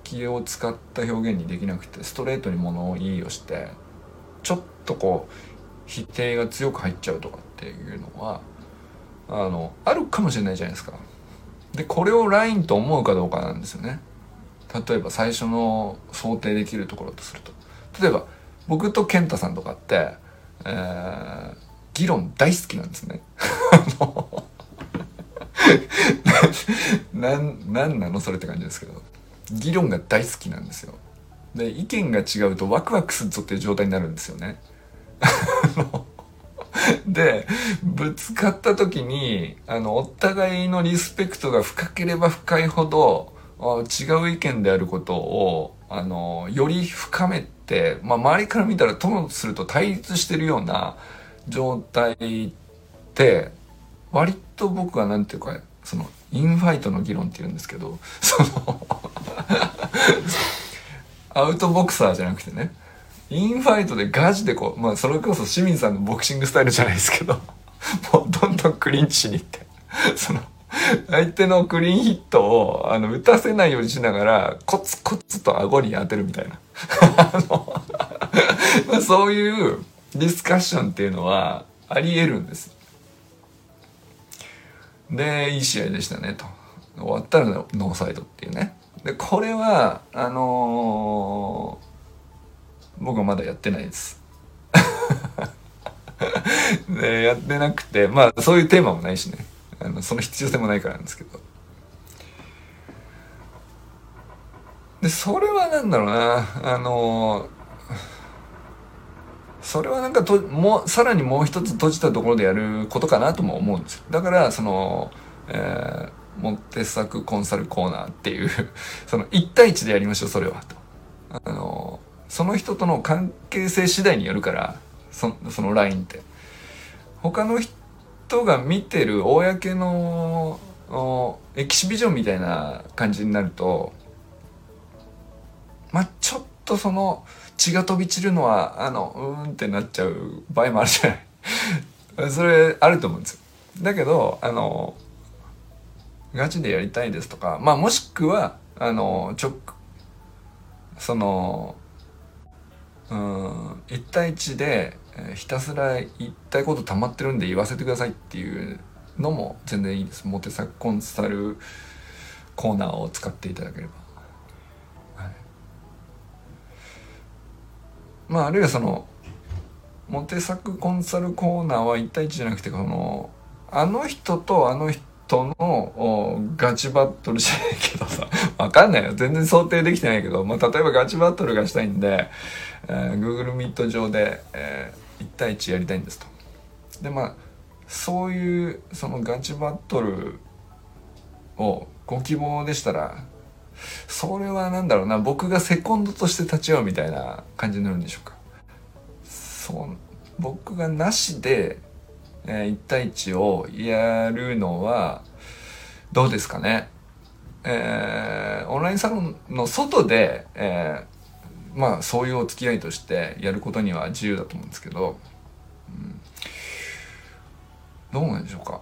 気を使った表現にできなくてストレートに物言いをしてちょっとこう否定が強く入っちゃうとかっていうのはあのあるかもしれないじゃないですか。でこれをラインと思うかどうかなんですよね。例えば最初の想定できるところとすると例えば僕と健太さんとかって、えー、議論大好きなんですね。[laughs] ななんなの？それって感じですけど議論が大好きなんですよ。で意見が違うとワクワクするぞっていう状態になるんですよね。でぶつかった時にあのお互いのリスペクトが深ければ深いほど違う意見であることをあのより深めて、まあ、周りから見たらともすると対立してるような状態って割と僕は何ていうかそのインファイトの議論って言うんですけど [laughs] そのアウトボクサーじゃなくてねインファイトでガチでこうまあそれこそ清水さんのボクシングスタイルじゃないですけどもうどんどんクリンチしに行ってその [laughs] 相手のクリーンヒットをあの打たせないようにしながらコツコツと顎に当てるみたいな。ま [laughs] あ、[laughs] そういうディスカッションっていうのはあり得るんです。でいい試合でしたねと。終わったらノーサイドっていうね。でこれはあのー、僕はまだやってないです。でやってなくてまあそういうテーマもないしね。あのその必要性もないからなんですけど。でそれは何だろうな。あのそれはなんかともうさらにもう一つ閉じたところでやることかなとも思うんですだからその、えー、モテ作コンサルコーナーっていう [laughs] その1対1でやりましょうそれはと。あのその人との関係性次第によるからそそのラインって。他の人人が見てる公のエキシビジョンみたいな感じになるとまあちょっとその血が飛び散るのはあのうーんってなっちゃう場合もあるじゃない。[laughs] それあると思うんですよ。だけどあのガチでやりたいですとかまあもしくはあのちょそのうん1対1でえー、ひたすら言いたいこと溜まってるんで言わせてくださいっていうのも全然いいです。モテ作コンサルコーナーを使っていただければ。はい、まああるいはそのモテ作コンサルコーナーは1対1じゃなくてこのあの人とあの人のガチバトルじゃないけどさ [laughs] わかんないよ全然想定できてないけど、まあ、例えばガチバトルがしたいんで、えー、Google Meet 上で、えー1対1やりたいんですと。でまあそういうそのガチバトルをご希望でしたらそれは何だろうな僕がセコンドとして立ち会うみたいな感じになるんでしょうか。そう僕がなしで、えー、1対1をやるのはどうですかね。えー、オンラインサロンの外で、えーまあそういうお付き合いとしてやることには自由だと思うんですけど、うん、どうなんでしょうか。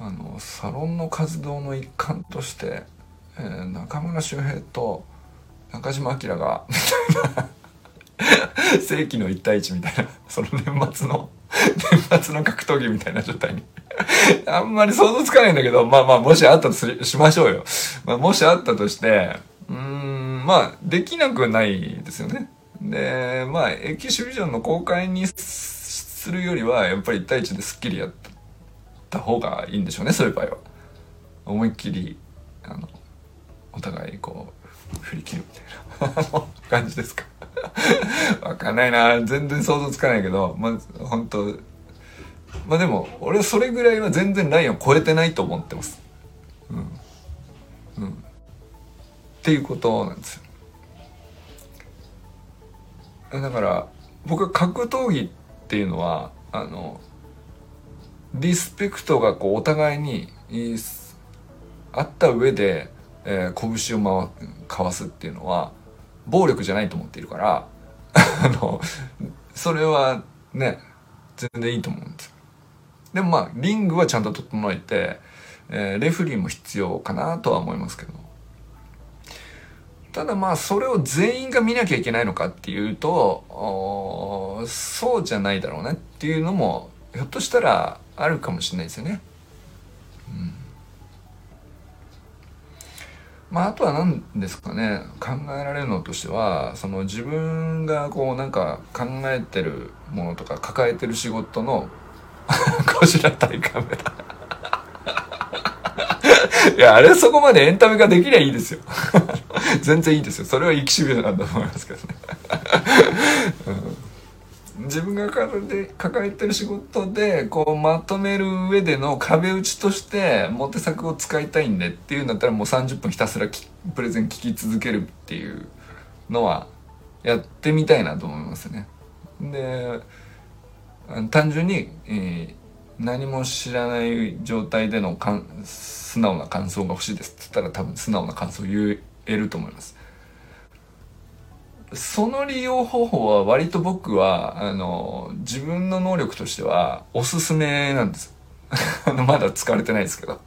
あのサロンの活動の一環として、えー、中村周平と中島明がみたいな世紀の一対一みたいなその年末の年末の格闘技みたいな状態に。あんまり想像つかないんだけどまあまあもしあったとしましょうよ、まあ、もしあったとしてうんまあできなくないですよね。でまあエキシビジョンの公開にするよりはやっぱり1対1ですっきりやった方がいいんでしょうねそういう場合は。思いっきりあのお互いこう振り切るみたいな感じですか。[laughs] わかんないな。全然想像つかないけどまあ本当まあでも俺はそれぐらいは全然ラインを超えてないと思ってます。うん。っていうことなんですよ。だから僕は格闘技っていうのはあのリスペクトがこうお互いにあった上で、えー、拳を回交わすっていうのは暴力じゃないと思っているから [laughs] あのそれはね全然いいと思うんですよ。でもまあリングはちゃんと整えて、えー、レフリーも必要かなとは思いますけど。ただまあそれを全員が見なきゃいけないのかっていうとそうじゃないだろうねっていうのもひょっとしたらあるかもしれないですよね。うん。まあ、あとは何ですかね。考えられるのとしてはその自分がこうなんか考えてるものとか抱えてる仕事の [laughs] こちら対カメラいやあれそこまでエンタメ化できりゃいいですよ。全然いいですよ。それは生きしびれなんだと思いますけどね、うん、自分が抱えてる仕事でこうまとめる上での壁打ちとしてモテ作を使いたいんでっていうんだったらもう30分ひたすらプレゼン聞き続けるっていうのはやってみたいなと思いますね。で単純に、えー、何も知らない状態でのかん素直な感想が欲しいですって言ったら多分素直な感想を言えると思います。その利用方法は割と僕はあの自分の能力としてはおすすめなんです。[laughs] まだ使われてないですけど。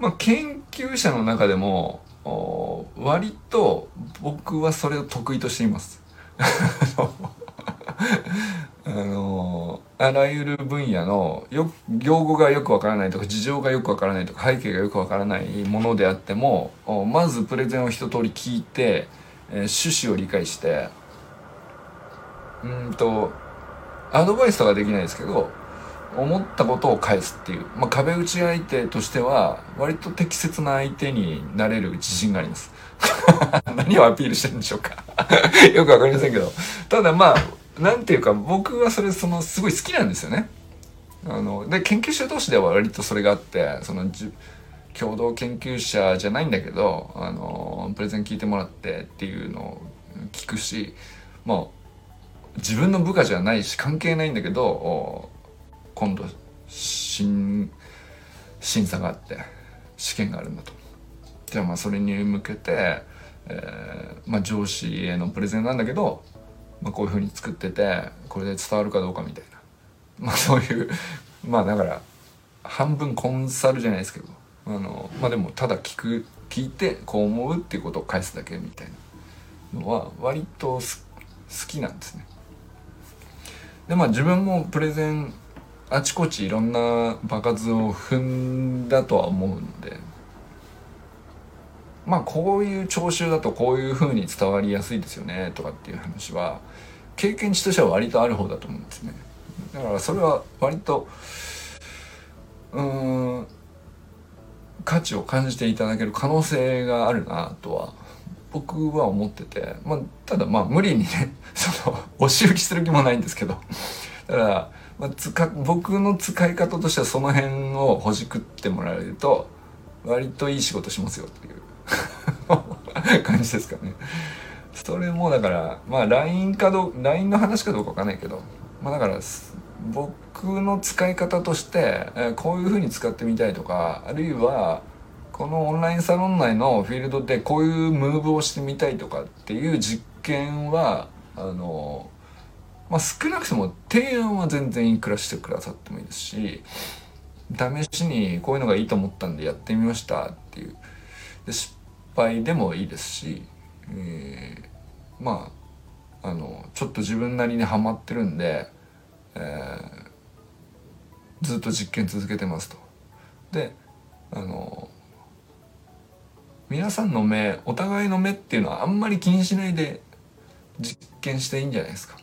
まあ研究者の中でも割と僕はそれを得意としています。[laughs] あのあらゆる分野のよ用語がよくわからないとか事情がよくわからないとか背景がよくわからないものであってもまずプレゼンを一通り聞いて、えー、趣旨を理解してうんとアドバイスとかできないですけど思ったことを返すっていう、まあ、壁打ち相手としては割と適切な相手になれる自信があります。[laughs] 何をアピールしてるんでしょうか。[laughs] よくわかりませんけど。ただまあなんていうか僕はそれそのすごい好きなんですよね。あので研究者同士では割とそれがあってその共同研究者じゃないんだけどあのプレゼン聞いてもらってっていうのを聞くしまあ自分の部下じゃないし関係ないんだけど今度審審査があって試験があるんだと。じゃあまあそれに向けて、えーまあ、上司へのプレゼンなんだけどまあ、こういうふうに作っててこれで伝わるかどうかみたいなまあそういうまあだから半分コンサルじゃないですけどあのまあでもただ聞く聞いてこう思うっていうことを返すだけみたいなのは割と好きなんですね。でまあ自分もプレゼンあちこちいろんな場数を踏んだとは思うんでまあこういう聴衆だとこういうふうに伝わりやすいですよねとかっていう話は経験値としては割とある方だと思うんですね。だからそれは割とうん価値を感じていただける可能性があるなとは僕は思ってて、まあ、ただまあ無理にね [laughs] その押し売りする気もないんですけどだから、まあ、つか僕の使い方としてはその辺をほじくってもらえると割といい仕事しますよっていう。[laughs] 感じですかね。それもだからまあ LINE かど LINE の話かどうかわかんないけどまあだから僕の使い方として、え、こういうふうに使ってみたいとかあるいはこのオンラインサロン内のフィールドでこういうムーブをしてみたいとかっていう実験はあのまあ少なくとも提案は全然いくらしてくださってもいいですし試しにこういうのがいいと思ったんでやってみましたっていうで失敗でもいいですし、えー、まああのちょっと自分なりにはまってるんで、えー、ずっと実験続けてますと。であの皆さんの目お互いの目っていうのはあんまり気にしないで実験していいんじゃないですか。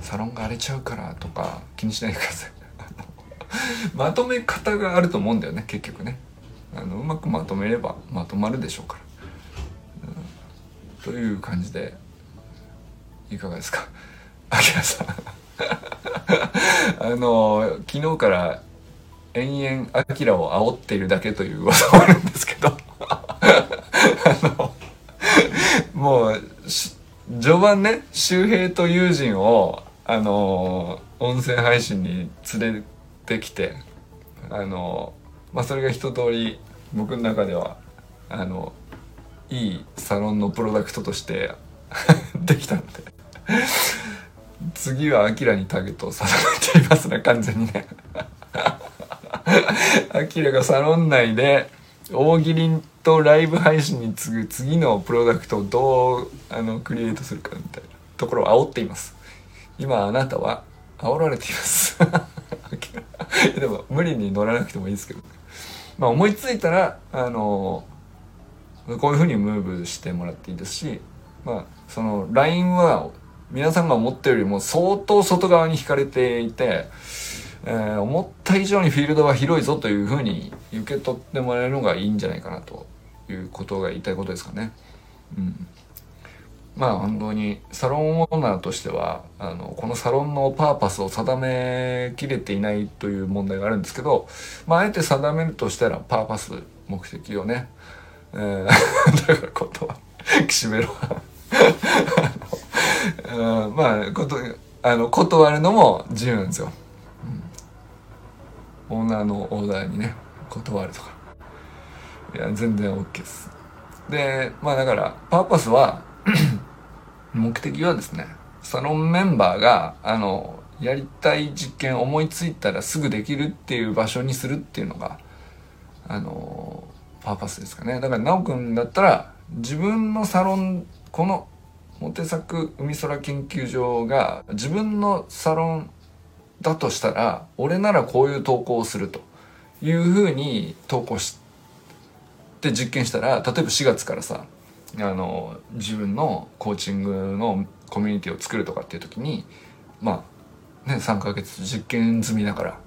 サロンが荒れちゃうからとか気にしないでください。[laughs] まとめ方があると思うんだよね結局ね。あのうまくまとめればまとまるでしょうから、うん、という感じでいかがですか？あきらさん。[laughs] あの昨日から延々アキラを煽っているだけという噂もあるんですけど。[laughs] あのもう序盤ね周平と友人をあの音声配信に連れてきてあのまあそれが一通り僕の中ではあのいいサロンのプロダクトとして [laughs] できたんで。次はアキラにターゲットを定めていますね完全にね。アキラがサロン内で大喜利とライブ配信に次ぐ次のプロダクトをどうあのクリエイトするかみたいな。ところを煽っています。今あなたは煽られています。[laughs] でも無理に乗らなくてもいいですけど、まあ、思いついたらあのこういうふうにムーブしてもらっていいですしまあその LINE は皆さんが思ったよりも相当外側に引かれていてえー、思った以上にフィールドは広いぞというふうに受け取ってもらえるのがいいんじゃないかなということが言いたいことですかね。うん、まあ本当にサロンオーナーとしてはあのこのサロンのパーパスを定めきれていないという問題があるんですけど、まあ、あえて定めるとしたらパーパス目的をね、えー、[laughs] だからことは岸辺露は [laughs] まあことあの断るのも自由なんですよ。うん。オーナーのオーダーにね断るとか。いや全然 OK です。でまあだからパーパスは目的はですねサロンメンバーがあのやりたい実験思いついたらすぐできるっていう場所にするっていうのがあのパーパスですかね。だから奈くんだったら自分のサロンこのモテ作海空研究所が自分のサロンだとしたら俺ならこういう投稿をするというふうに投稿して実験したら例えば4月からさあの自分のコーチングのコミュニティを作るとかっていう時にまあね3ヶ月実験済みだから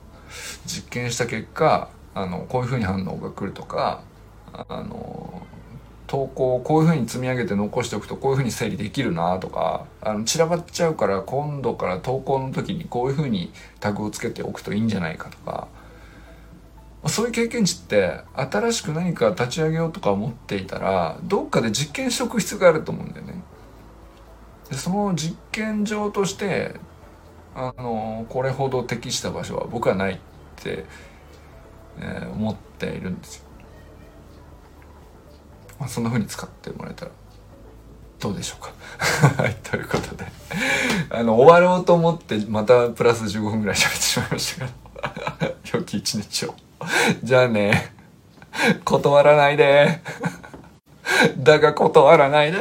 実験した結果あのこういうふうに反応が来るとかあの投稿をこういうふうに積み上げて残しておくとこういうふうに整理できるなとかあの散らばっちゃうから今度から投稿の時にこういうふうにタグをつけておくといいんじゃないかとかそういう経験値って新しく何か立ち上げようとか思っていたらどっかで実験しておく必要があると思うんだよね。でその実験場としてあのこれほど適した場所は僕はないって、えー、思っているんですよ。まあ、そんな風に使ってもらえたらどうでしょうか [laughs] はいということであの終わろうと思ってまたプラス15分ぐらい喋ってしまいましたけど [laughs] 良き一日を [laughs] じゃあね断らないで。[laughs] だが断らないで。